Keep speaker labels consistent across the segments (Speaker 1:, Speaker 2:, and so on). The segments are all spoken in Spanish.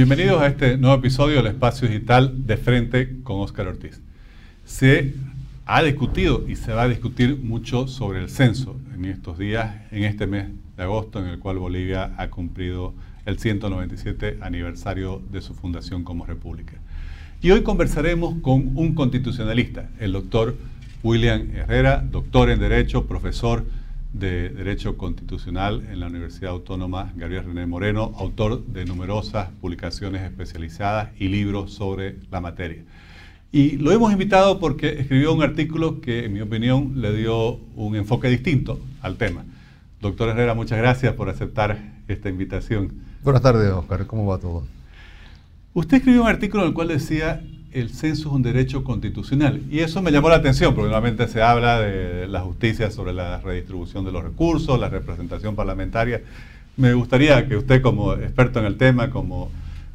Speaker 1: Bienvenidos a este nuevo episodio del Espacio Digital de Frente con Óscar Ortiz. Se ha discutido y se va a discutir mucho sobre el censo en estos días, en este mes de agosto, en el cual Bolivia ha cumplido el 197 aniversario de su fundación como república. Y hoy conversaremos con un constitucionalista, el doctor William Herrera, doctor en Derecho, profesor de Derecho Constitucional en la Universidad Autónoma Gabriel René Moreno, autor de numerosas publicaciones especializadas y libros sobre la materia. Y lo hemos invitado porque escribió un artículo que, en mi opinión, le dio un enfoque distinto al tema. Doctor Herrera, muchas gracias por aceptar esta invitación.
Speaker 2: Buenas tardes, Oscar. ¿Cómo va todo?
Speaker 1: Usted escribió un artículo en el cual decía el censo es un derecho constitucional. Y eso me llamó la atención, porque normalmente se habla de la justicia sobre la redistribución de los recursos, la representación parlamentaria. Me gustaría que usted como experto en el tema, como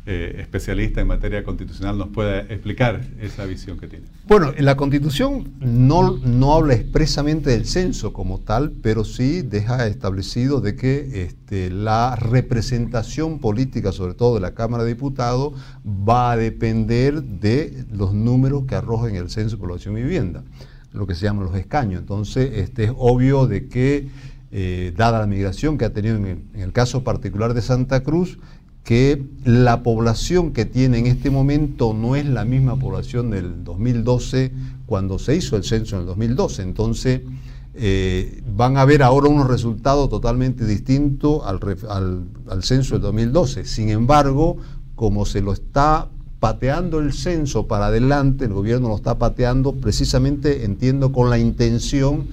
Speaker 1: eh, especialista en materia constitucional nos pueda explicar esa visión que tiene.
Speaker 2: Bueno, la constitución no, no habla expresamente del censo como tal, pero sí deja establecido de que este, la representación política, sobre todo de la Cámara de Diputados, va a depender de los números que arrojen el censo de población y vivienda, lo que se llaman los escaños. Entonces, este, es obvio de que, eh, dada la migración que ha tenido en el caso particular de Santa Cruz, que la población que tiene en este momento no es la misma población del 2012 cuando se hizo el censo en el 2012. Entonces, eh, van a ver ahora unos resultados totalmente distintos al, al censo del 2012. Sin embargo, como se lo está pateando el censo para adelante, el gobierno lo está pateando precisamente, entiendo, con la intención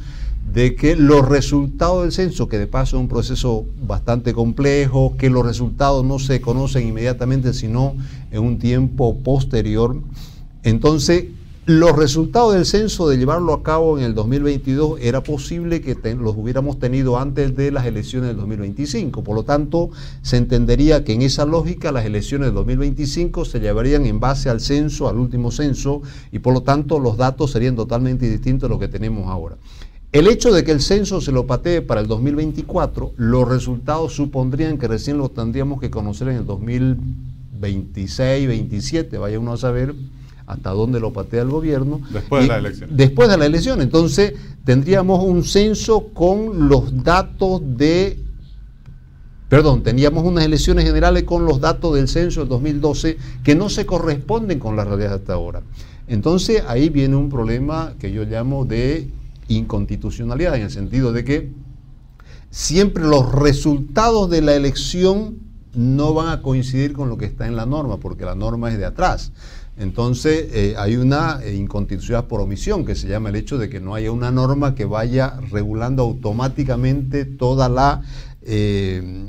Speaker 2: de que los resultados del censo, que de paso es un proceso bastante complejo, que los resultados no se conocen inmediatamente, sino en un tiempo posterior, entonces los resultados del censo de llevarlo a cabo en el 2022 era posible que los hubiéramos tenido antes de las elecciones del 2025. Por lo tanto, se entendería que en esa lógica las elecciones del 2025 se llevarían en base al censo, al último censo, y por lo tanto los datos serían totalmente distintos a los que tenemos ahora. El hecho de que el censo se lo patee para el 2024, los resultados supondrían que recién los tendríamos que conocer en el 2026, 27, vaya uno a saber hasta dónde lo patea el gobierno.
Speaker 1: Después de la elección.
Speaker 2: Después de la elección. Entonces, tendríamos un censo con los datos de... Perdón, teníamos unas elecciones generales con los datos del censo del 2012 que no se corresponden con la realidad hasta ahora. Entonces, ahí viene un problema que yo llamo de inconstitucionalidad, en el sentido de que siempre los resultados de la elección no van a coincidir con lo que está en la norma, porque la norma es de atrás. Entonces eh, hay una eh, inconstitucionalidad por omisión, que se llama el hecho de que no haya una norma que vaya regulando automáticamente toda la, eh,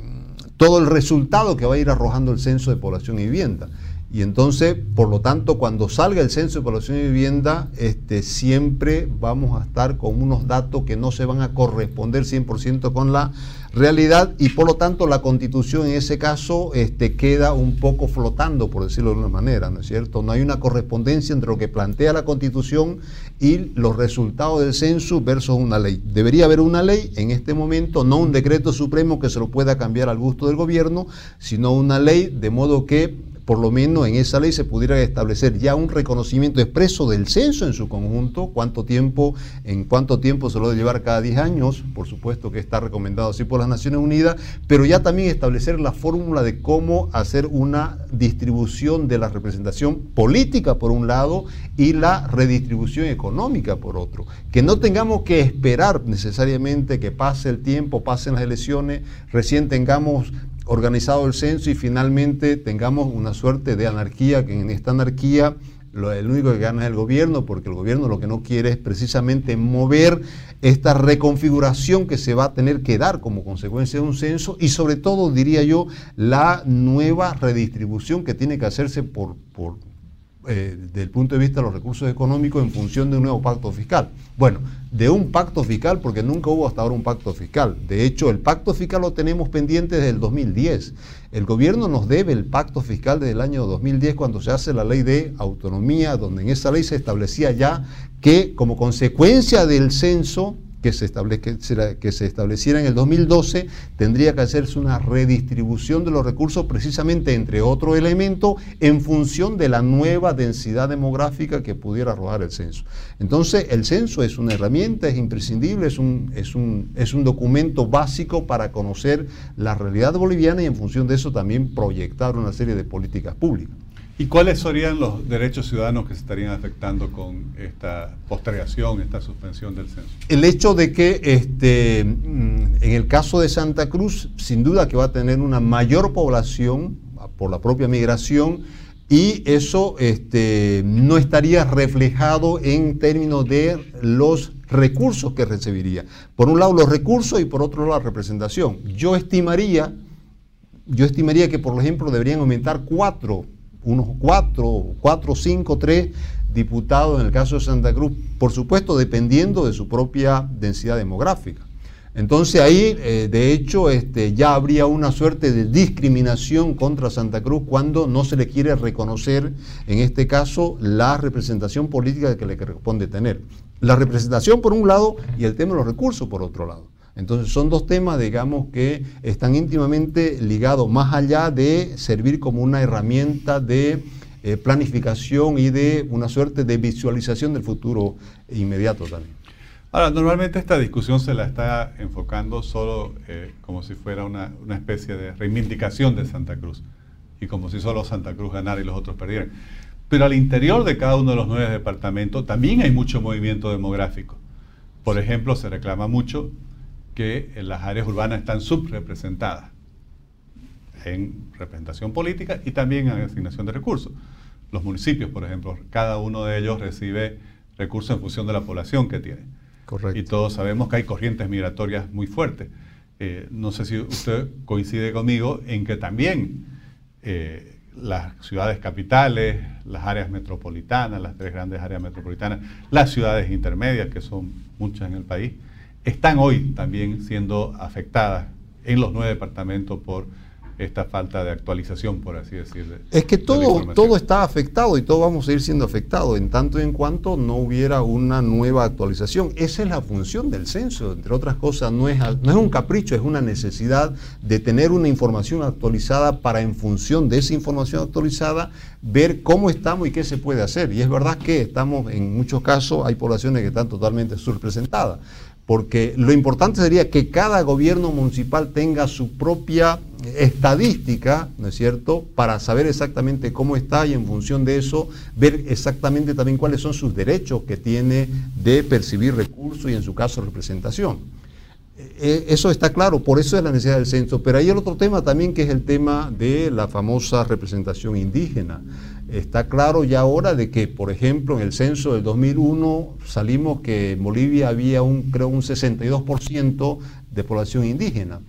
Speaker 2: todo el resultado que va a ir arrojando el censo de población y vivienda. Y entonces, por lo tanto, cuando salga el censo de población y vivienda, este, siempre vamos a estar con unos datos que no se van a corresponder 100% con la realidad y por lo tanto la constitución en ese caso este, queda un poco flotando, por decirlo de una manera, ¿no es cierto? No hay una correspondencia entre lo que plantea la constitución y los resultados del censo versus una ley. Debería haber una ley en este momento, no un decreto supremo que se lo pueda cambiar al gusto del gobierno, sino una ley de modo que por lo menos en esa ley se pudiera establecer ya un reconocimiento expreso del censo en su conjunto, cuánto tiempo, en cuánto tiempo se lo debe llevar cada 10 años, por supuesto que está recomendado así por las Naciones Unidas, pero ya también establecer la fórmula de cómo hacer una distribución de la representación política por un lado y la redistribución económica por otro. Que no tengamos que esperar necesariamente que pase el tiempo, pasen las elecciones, recién tengamos organizado el censo y finalmente tengamos una suerte de anarquía, que en esta anarquía lo, el único que gana es el gobierno, porque el gobierno lo que no quiere es precisamente mover esta reconfiguración que se va a tener que dar como consecuencia de un censo y sobre todo, diría yo, la nueva redistribución que tiene que hacerse por, por eh, desde el punto de vista de los recursos económicos en función de un nuevo pacto fiscal. Bueno, de un pacto fiscal, porque nunca hubo hasta ahora un pacto fiscal. De hecho, el pacto fiscal lo tenemos pendiente desde el 2010. El gobierno nos debe el pacto fiscal desde el año 2010 cuando se hace la ley de autonomía, donde en esa ley se establecía ya que como consecuencia del censo que se, que se estableciera en el 2012, tendría que hacerse una redistribución de los recursos precisamente entre otro elemento en función de la nueva densidad demográfica que pudiera arrojar el censo. Entonces, el censo es una herramienta, es imprescindible, es un, es un, es un documento básico para conocer la realidad boliviana y en función de eso también proyectar una serie de políticas públicas.
Speaker 1: ¿Y cuáles serían los derechos ciudadanos que se estarían afectando con esta postergación, esta suspensión del censo?
Speaker 2: El hecho de que este, mm, en el caso de Santa Cruz, sin duda que va a tener una mayor población por la propia migración y eso este, no estaría reflejado en términos de los recursos que recibiría. Por un lado los recursos y por otro lado la representación. Yo estimaría, yo estimaría que por ejemplo deberían aumentar cuatro unos cuatro, cuatro, cinco, tres diputados en el caso de Santa Cruz, por supuesto dependiendo de su propia densidad demográfica. Entonces ahí, eh, de hecho, este, ya habría una suerte de discriminación contra Santa Cruz cuando no se le quiere reconocer, en este caso, la representación política que le corresponde tener. La representación por un lado y el tema de los recursos por otro lado. Entonces son dos temas, digamos, que están íntimamente ligados, más allá de servir como una herramienta de eh, planificación y de una suerte de visualización del futuro inmediato también.
Speaker 1: Ahora, normalmente esta discusión se la está enfocando solo eh, como si fuera una, una, especie de reivindicación de Santa Cruz y como si solo Santa Cruz ganara y los otros perdieran. Pero al interior de cada uno de los nueve departamentos también hay mucho movimiento demográfico. Por ejemplo, se reclama mucho que las áreas urbanas están subrepresentadas en representación política y también en asignación de recursos. Los municipios, por ejemplo, cada uno de ellos recibe recursos en función de la población que tiene. Correcto. Y todos sabemos que hay corrientes migratorias muy fuertes. Eh, no sé si usted coincide conmigo en que también eh, las ciudades capitales, las áreas metropolitanas, las tres grandes áreas metropolitanas, las ciudades intermedias, que son muchas en el país, están hoy también siendo afectadas en los nueve departamentos por esta falta de actualización, por así decirlo.
Speaker 2: Es que todo, todo está afectado y todo vamos a ir siendo afectado en tanto y en cuanto no hubiera una nueva actualización. Esa es la función del censo, entre otras cosas, no es, no es un capricho, es una necesidad de tener una información actualizada para en función de esa información actualizada ver cómo estamos y qué se puede hacer. Y es verdad que estamos, en muchos casos, hay poblaciones que están totalmente subrepresentadas porque lo importante sería que cada gobierno municipal tenga su propia estadística, ¿no es cierto?, para saber exactamente cómo está y en función de eso ver exactamente también cuáles son sus derechos que tiene de percibir recursos y en su caso representación. E, eso está claro, por eso es la necesidad del censo. Pero hay el otro tema también que es el tema de la famosa representación indígena. Está claro ya ahora de que, por ejemplo, en el censo del 2001 salimos que en Bolivia había un, creo, un 62% de población indígena.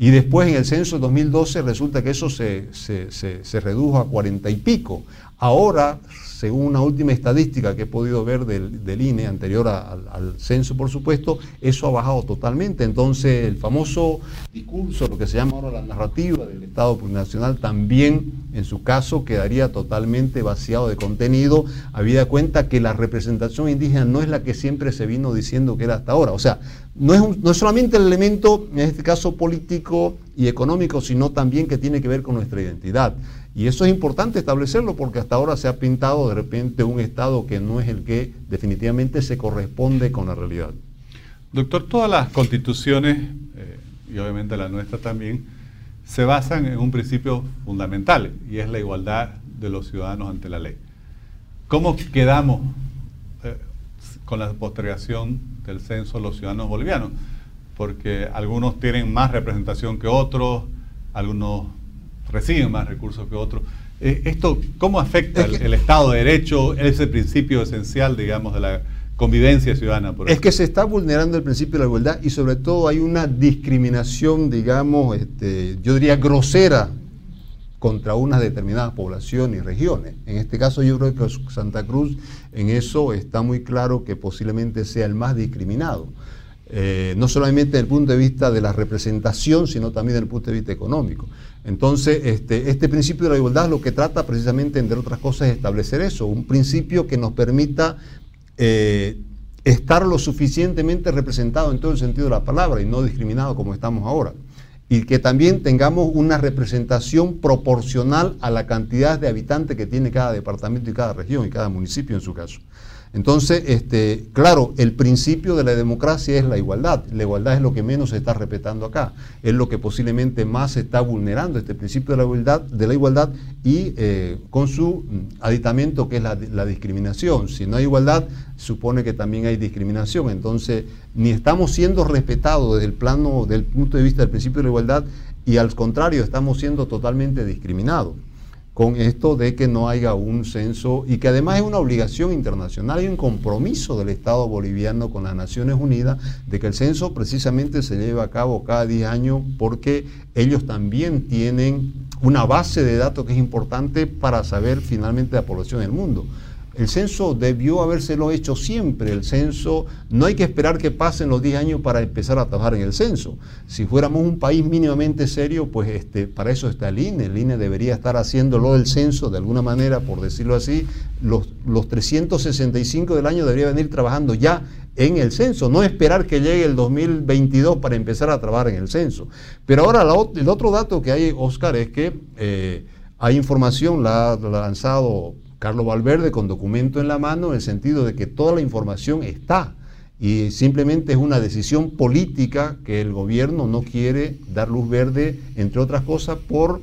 Speaker 2: Y después en el censo del 2012 resulta que eso se, se redujo a 40 y pico. Ahora según una última estadística que he podido ver del, INE, anterior al censo por supuesto, eso ha bajado totalmente. Entonces el famoso discurso, lo que se llama ahora la narrativa del Estado plurinacional, también en su caso quedaría totalmente vaciado de contenido, habida cuenta que la representación indígena no es la que siempre se vino diciendo que era hasta ahora. O sea, no es, no es solamente el elemento, en este caso político y económico, sino también que tiene que ver con nuestra identidad. Y eso es importante establecerlo porque hasta ahora se ha pintado de repente un Estado que no es el que definitivamente se corresponde con la realidad.
Speaker 1: Doctor, todas las constituciones, eh, y obviamente la nuestra también, se basan en un principio fundamental y es la igualdad de los ciudadanos ante la ley. ¿Cómo quedamos eh, con la postergación del censo los ciudadanos bolivianos? Porque algunos tienen más representación que otros, algunos reciben más recursos que otros. Eh, ¿Esto cómo afecta el, Estado de Derecho, ese principio esencial, digamos, de la convivencia ciudadana?
Speaker 2: es que se está vulnerando el principio de la igualdad y sobre todo hay una discriminación, digamos, este, yo diría grosera contra unas determinadas poblaciones y regiones. En este caso yo creo que Santa Cruz en eso está muy claro que posiblemente sea el más discriminado. Eh, no solamente desde el punto de vista de la representación, sino también desde el punto de vista económico. Entonces, este, este, principio de la igualdad lo que trata precisamente, entre otras cosas, es establecer eso, un principio que nos permita eh, estar lo suficientemente representado en todo el sentido de la palabra y no discriminado como estamos ahora. Y que también tengamos una representación proporcional a la cantidad de habitantes que tiene cada departamento y cada región y cada municipio en su caso. Entonces, este, claro, el principio de la democracia es la igualdad. La igualdad es lo que menos se está respetando acá. Es lo que posiblemente más se está vulnerando, este principio de la igualdad, de la igualdad y eh, con su aditamento que es la, la, discriminación. Si no hay igualdad, supone que también hay discriminación. Entonces, ni estamos siendo respetados desde el plano, del punto de vista del principio de la igualdad, y al contrario, estamos siendo totalmente discriminados con esto de que no haya un censo y que además es una obligación internacional, hay un compromiso del Estado boliviano con las Naciones Unidas de que el censo precisamente se lleve a cabo cada 10 años porque ellos también tienen una base de datos que es importante para saber finalmente la población del mundo. El censo debió habérselo hecho siempre. El censo, no hay que esperar que pasen los 10 años para empezar a trabajar en el censo. Si fuéramos un país mínimamente serio, pues este, para eso está el INE. El INE debería estar haciéndolo del censo de alguna manera, por decirlo así. Los, los 365 del año debería venir trabajando ya en el censo, no esperar que llegue el 2022 para empezar a trabajar en el censo. Pero ahora el otro dato que hay, Oscar, es que eh, hay información, la ha lanzado Carlos Valverde con documento en la mano en el sentido de que toda la información está y simplemente es una decisión política que el gobierno no quiere dar luz verde, entre otras cosas, por,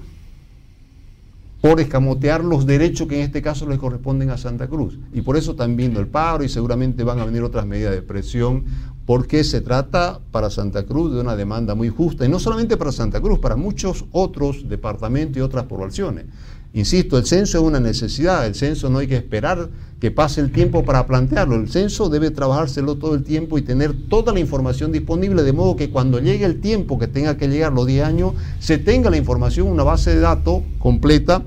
Speaker 2: por escamotear los derechos que en este caso les corresponden a Santa Cruz. Y por eso están viendo el paro y seguramente van a venir otras medidas de presión, porque se trata para Santa Cruz de una demanda muy justa, y no solamente para Santa Cruz, para muchos otros departamentos y otras poblaciones. Insisto, el censo es una necesidad, el censo no hay que esperar que pase el tiempo para plantearlo, el censo debe trabajárselo todo el tiempo y tener toda la información disponible, de modo que cuando llegue el tiempo que tenga que llegar, los 10 años, se tenga la información, una base de datos completa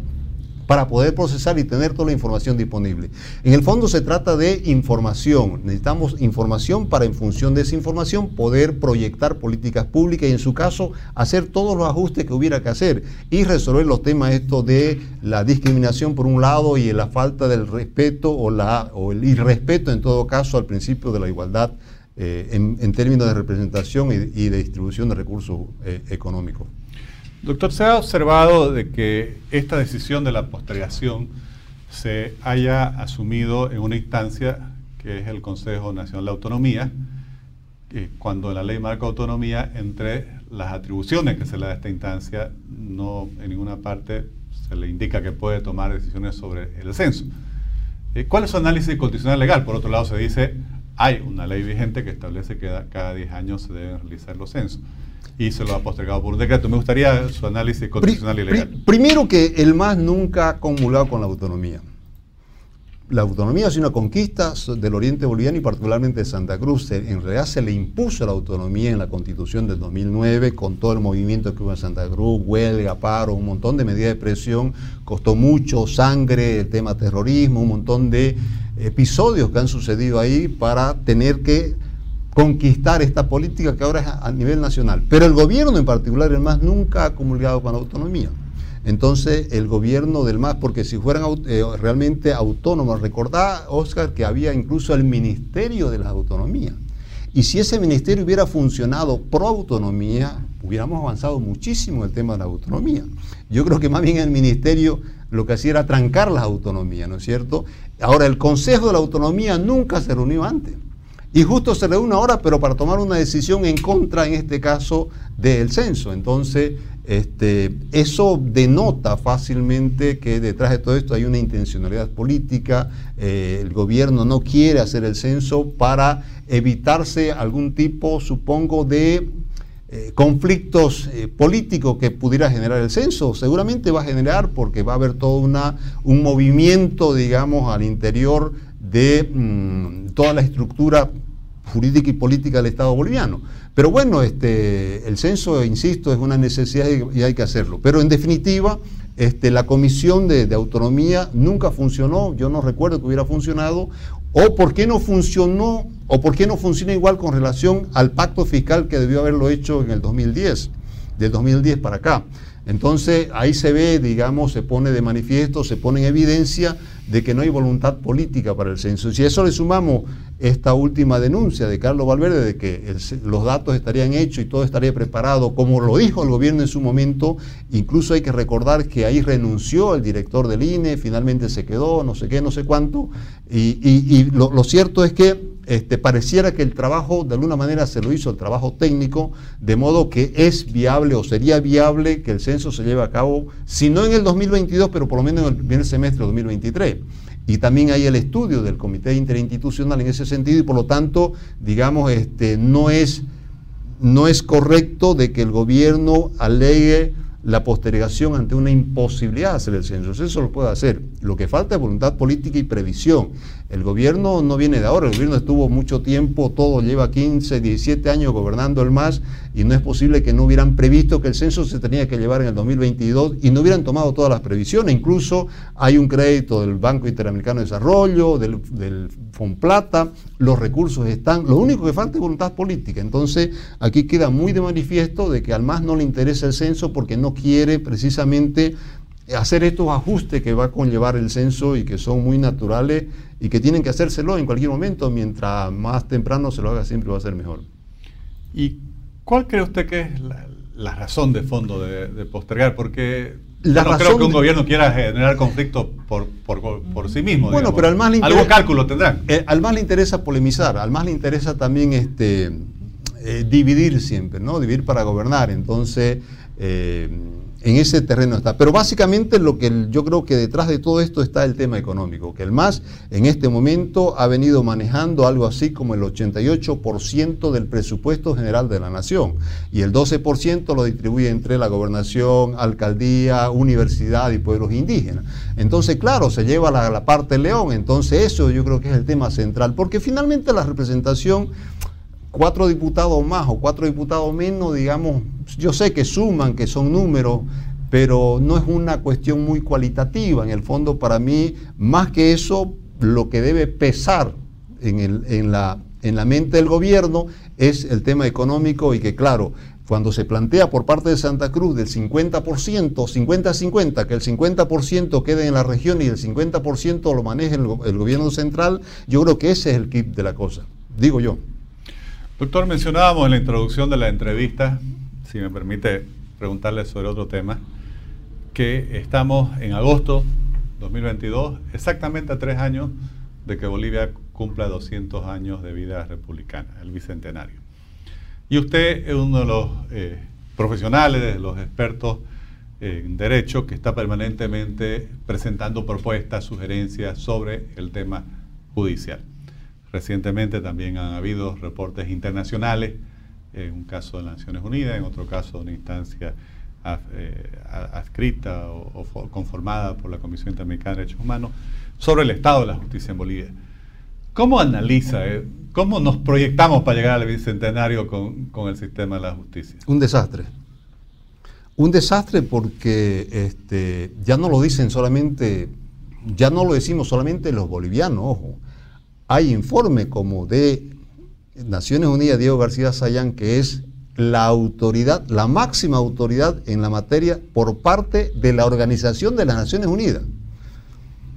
Speaker 2: para poder procesar y tener toda la información disponible. En el fondo se trata de información. Necesitamos información para en función de esa información poder proyectar políticas públicas y en su caso hacer todos los ajustes que hubiera que hacer y resolver los temas estos de la discriminación por un lado y la falta del respeto o, la, o el irrespeto en todo caso al principio de la igualdad eh, en, términos de representación y, de distribución de recursos eh, económicos.
Speaker 1: Doctor, se ha observado de que esta decisión de la postergación se haya asumido en una instancia que es el Consejo Nacional de Autonomía, cuando la ley marca autonomía, entre las atribuciones que se le da a esta instancia, no en ninguna parte se le indica que puede tomar decisiones sobre el censo. Eh, ¿Cuál es su análisis constitucional legal? Por otro lado, se dice, hay una ley vigente que establece que cada 10 años se deben realizar los censos y se lo ha postergado por un decreto. Me gustaría su análisis constitucional y legal.
Speaker 2: primero que el MAS nunca ha comulgado con la autonomía. La autonomía es una conquista del oriente boliviano y particularmente de Santa Cruz. En realidad se le impuso la autonomía en la constitución del 2009 con todo el movimiento que hubo en Santa Cruz, huelga, paro, un montón de medidas de presión. Costó mucho sangre, el tema terrorismo, un montón de episodios que han sucedido ahí para tener que conquistar esta política que ahora es a nivel nacional. Pero el gobierno en particular, el MAS, nunca ha comulgado con la autonomía. Entonces, el gobierno del MAS, porque si fueran eh, realmente autónomos, recordá, Oscar, que había incluso el Ministerio de la Autonomía. Y si ese ministerio hubiera funcionado pro autonomía, hubiéramos avanzado muchísimo en el tema de la autonomía. Yo creo que más bien el ministerio lo que hacía era trancar las autonomías, ¿no es cierto? Ahora, el Consejo de la Autonomía nunca se reunió antes. Y justo se reúne ahora, pero para tomar una decisión en contra, en este caso, del censo. Entonces, este, eso denota fácilmente que detrás de todo esto hay una intencionalidad política. Eh, el gobierno no quiere hacer el censo para evitarse algún tipo, supongo, de eh, conflictos eh, políticos que pudiera generar el censo. Seguramente va a generar porque va a haber todo una, un movimiento, digamos, al interior de mm, toda la estructura jurídica y política del Estado boliviano. Pero bueno, este, el censo, insisto, es una necesidad y, hay que hacerlo. Pero en definitiva, este, la comisión de, autonomía nunca funcionó, yo no recuerdo que hubiera funcionado, o por qué no funcionó, o por qué no funciona igual con relación al pacto fiscal que debió haberlo hecho en el 2010, del 2010 para acá. Entonces ahí se ve, digamos, se pone de manifiesto, se pone en evidencia de que no hay voluntad política para el censo. Si a eso le sumamos esta última denuncia de Carlos Valverde de que los datos estarían hechos y todo estaría preparado, como lo dijo el gobierno en su momento, incluso hay que recordar que ahí renunció el director del INE, finalmente se quedó, no sé qué, no sé cuánto, y, lo cierto es que este, pareciera que el trabajo de alguna manera se lo hizo el trabajo técnico, de modo que es viable o sería viable que el censo se lleve a cabo, si no en el 2022, pero por lo menos en el primer semestre de 2023. Y también hay el estudio del Comité Interinstitucional en ese sentido y por lo tanto, digamos, este, no, es, no es correcto de que el gobierno alegue la postergación ante una imposibilidad de hacer el censo. Eso lo puede hacer. Lo que falta es voluntad política y previsión. El gobierno no viene de ahora, el gobierno estuvo mucho tiempo, todo lleva 15, 17 años gobernando el MAS y no es posible que no hubieran previsto que el censo se tenía que llevar en el 2022 y no hubieran tomado todas las previsiones. Incluso hay un crédito del Banco Interamericano de Desarrollo, del, del Fonplata, los recursos están, lo único que falta es voluntad política. Entonces aquí queda muy de manifiesto de que al MAS no le interesa el censo porque no quiere precisamente hacer estos ajustes que va a conllevar el censo y que son muy naturales y que tienen que hacérselo en cualquier momento, mientras más temprano se lo haga siempre va a ser mejor.
Speaker 1: ¿Y cuál cree usted que es la, razón de fondo de, postergar? Porque
Speaker 2: la
Speaker 1: no creo que un gobierno quiera generar conflicto por, por, sí mismo.
Speaker 2: Bueno, pero al más le
Speaker 1: interesa, algo cálculo tendrán.
Speaker 2: Eh, al más le interesa polemizar, al más le interesa también este, eh, dividir siempre, ¿no? Dividir para gobernar. Entonces, eh, en ese terreno está. Pero básicamente lo que yo creo que detrás de todo esto está el tema económico, que el MAS en este momento ha venido manejando algo así como el 88% del presupuesto general de la nación y el 12% lo distribuye entre la gobernación, alcaldía, universidad y pueblos indígenas. Entonces, claro, se lleva la, la parte león, entonces eso yo creo que es el tema central, porque finalmente la representación cuatro diputados más o cuatro diputados menos, digamos, yo sé que suman, que son números, pero no es una cuestión muy cualitativa. En el fondo, para mí, más que eso, lo que debe pesar en, la, en la mente del gobierno es el tema económico y que, claro, cuando se plantea por parte de Santa Cruz del 50%, 50-50, que el 50% quede en la región y el 50% lo maneje el, el gobierno central, yo creo que ese es el kit de la cosa, digo yo.
Speaker 1: Doctor, mencionábamos en la introducción de la entrevista, si me permite preguntarle sobre otro tema, que estamos en agosto 2022, exactamente a tres años de que Bolivia cumpla 200 años de vida republicana, el bicentenario. Y usted es uno de los eh, profesionales, de los expertos en derecho que está permanentemente presentando propuestas, sugerencias sobre el tema judicial. Recientemente también han habido reportes internacionales, en un caso de las Naciones Unidas, en otro caso de una instancia eh, adscrita o, conformada por la Comisión Interamericana de Derechos Humanos, sobre el estado de la justicia en Bolivia. ¿Cómo analiza, eh, cómo nos proyectamos para llegar al bicentenario con, con, el sistema de la justicia?
Speaker 2: Un desastre. Un desastre porque este, ya no lo dicen solamente, ya no lo decimos solamente los bolivianos, ojo hay informe como de Naciones Unidas, Diego García Sayán, que es la autoridad, la máxima autoridad en la materia por parte de la Organización de las Naciones Unidas.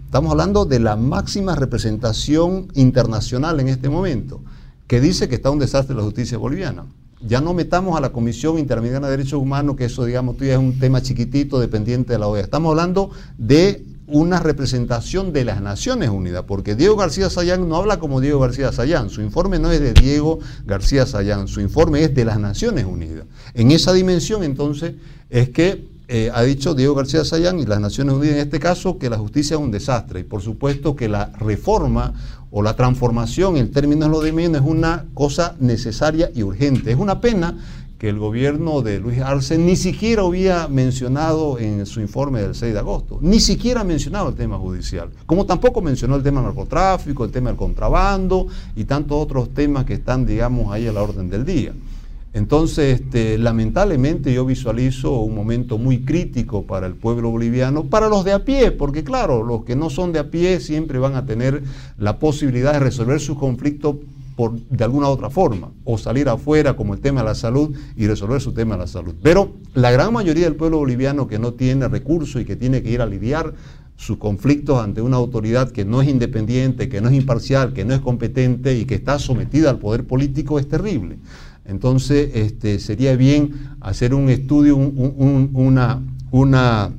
Speaker 2: Estamos hablando de la máxima representación internacional en este momento, que dice que está un desastre la justicia boliviana. Ya no metamos a la Comisión Interamericana de Derechos Humanos, que eso, digamos, es un tema chiquitito dependiente de la OEA. Estamos hablando de una representación de las Naciones Unidas, porque Diego García Sayán no habla como Diego García Sayán, su informe no es de Diego García Sayán, su informe es de las Naciones Unidas. En esa dimensión entonces es que eh, ha dicho Diego García Sayán y las Naciones Unidas en este caso que la justicia es un desastre y por supuesto que la reforma o la transformación en términos de lo de menos es una cosa necesaria y urgente. Es una pena que el gobierno de Luis Arce ni siquiera había mencionado en su informe del 6 de agosto, ni siquiera mencionado el tema judicial, como tampoco mencionó el tema del narcotráfico, el tema del contrabando y tantos otros temas que están, digamos, ahí a la orden del día. Entonces, este, lamentablemente yo visualizo un momento muy crítico para el pueblo boliviano, para los de a pie, porque claro, los que no son de a pie siempre van a tener la posibilidad de resolver sus conflictos por, de alguna otra forma, o salir afuera como el tema de la salud y resolver su tema de la salud. Pero la gran mayoría del pueblo boliviano que no tiene recursos y que tiene que ir a lidiar sus conflictos ante una autoridad que no es independiente, que no es imparcial, que no es competente y que está sometida al poder político es terrible. Entonces, este, sería bien hacer un estudio, una, una,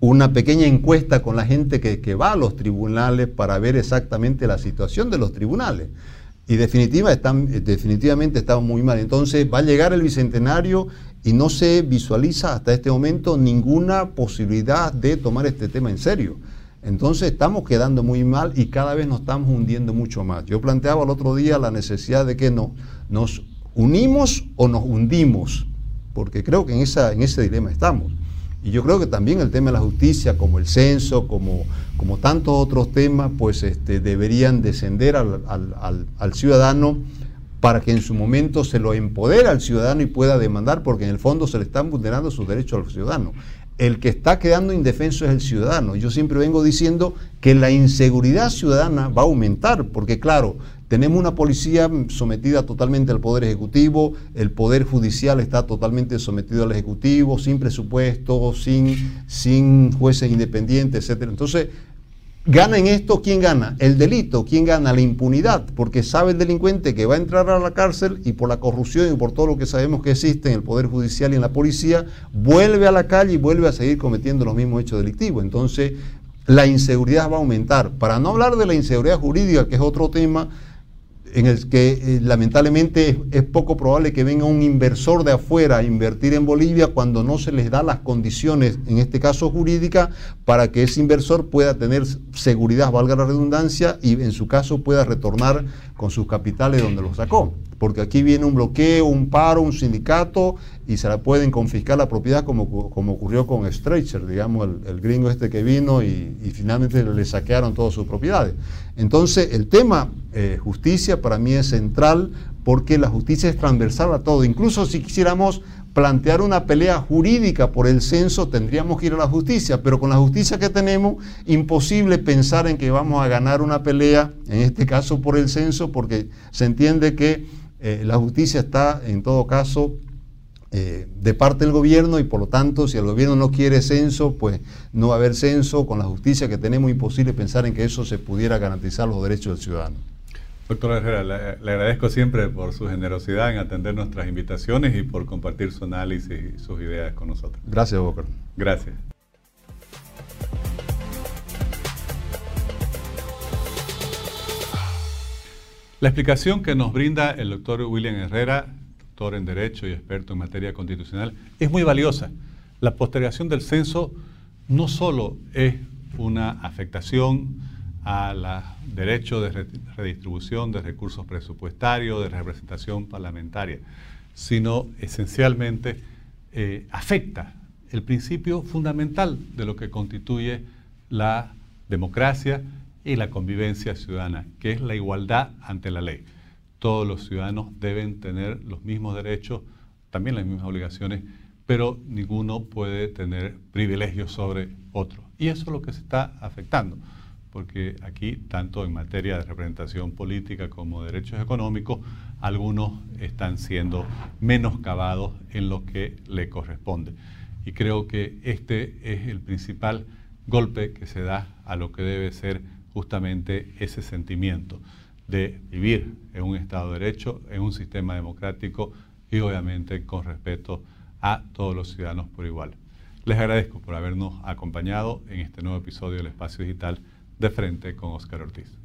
Speaker 2: una, pequeña encuesta con la gente que, va a los tribunales para ver exactamente la situación de los tribunales. Y definitiva están, definitivamente estamos muy mal. Entonces, va a llegar el bicentenario y no se visualiza hasta este momento ninguna posibilidad de tomar este tema en serio. Entonces estamos quedando muy mal y cada vez nos estamos hundiendo mucho más. Yo planteaba el otro día la necesidad de que no, nos unimos o nos hundimos, porque creo que en, esa, en ese dilema estamos. Y yo creo que también el tema de la justicia, como el censo, como, como tantos otros temas, pues este, deberían descender al, al, al ciudadano para que en su momento se lo empodere al ciudadano y pueda demandar, porque en el fondo se le están vulnerando sus derechos al ciudadano. El que está quedando indefenso es el ciudadano. Yo siempre vengo diciendo que la inseguridad ciudadana va a aumentar, porque claro, tenemos una policía sometida totalmente al Poder Ejecutivo, el Poder Judicial está totalmente sometido al Ejecutivo, sin presupuesto, sin, sin jueces independientes, etc. Entonces, ¿Gana en esto quién gana? El delito, ¿quién gana? La impunidad, porque sabe el delincuente que va a entrar a la cárcel y por la corrupción y por todo lo que sabemos que existe en el Poder Judicial y en la policía, vuelve a la calle y vuelve a seguir cometiendo los mismos hechos delictivos. Entonces, la inseguridad va a aumentar. Para no hablar de la inseguridad jurídica, que es otro tema, en el que eh, lamentablemente es, poco probable que venga un inversor de afuera a invertir en Bolivia cuando no se les da las condiciones, en este caso jurídicas, para que ese inversor pueda tener seguridad, valga la redundancia, y en su caso pueda retornar con sus capitales donde los sacó. Porque aquí viene un bloqueo, un paro, un sindicato y se la pueden confiscar la propiedad como, como ocurrió con Streicher, digamos, el, gringo este que vino y, finalmente le saquearon todas sus propiedades. Entonces, el tema eh, justicia para mí es central porque la justicia es transversal a todo. Incluso si quisiéramos plantear una pelea jurídica por el censo, tendríamos que ir a la justicia, pero con la justicia que tenemos, imposible pensar en que vamos a ganar una pelea, en este caso por el censo, porque se entiende que eh, la justicia está, en todo caso, eh, de parte del gobierno y por lo tanto si el gobierno no quiere censo, pues no va a haber censo. Con la justicia que tenemos imposible pensar en que eso se pudiera garantizar los derechos del ciudadano.
Speaker 1: Doctor Herrera, le, agradezco siempre por su generosidad en atender nuestras invitaciones y por compartir su análisis y sus ideas con nosotros.
Speaker 2: Gracias, Boca.
Speaker 1: Gracias. La explicación que nos brinda el doctor William Herrera en Derecho y experto en materia constitucional, es muy valiosa. La postergación del censo no solo es una afectación a los derechos de redistribución de recursos presupuestarios, de representación parlamentaria, sino esencialmente eh, afecta el principio fundamental de lo que constituye la democracia y la convivencia ciudadana, que es la igualdad ante la ley todos los ciudadanos deben tener los mismos derechos, también las mismas obligaciones, pero ninguno puede tener privilegios sobre otro. Y eso es lo que se está afectando, porque aquí, tanto en materia de representación política como de derechos económicos, algunos están siendo menoscabados en lo que le corresponde. Y creo que este es el principal golpe que se da a lo que debe ser justamente ese sentimiento de vivir en un Estado de Derecho, en un sistema democrático y obviamente con respeto a todos los ciudadanos por igual. Les agradezco por habernos acompañado en este nuevo episodio del Espacio Digital de Frente con Oscar Ortiz.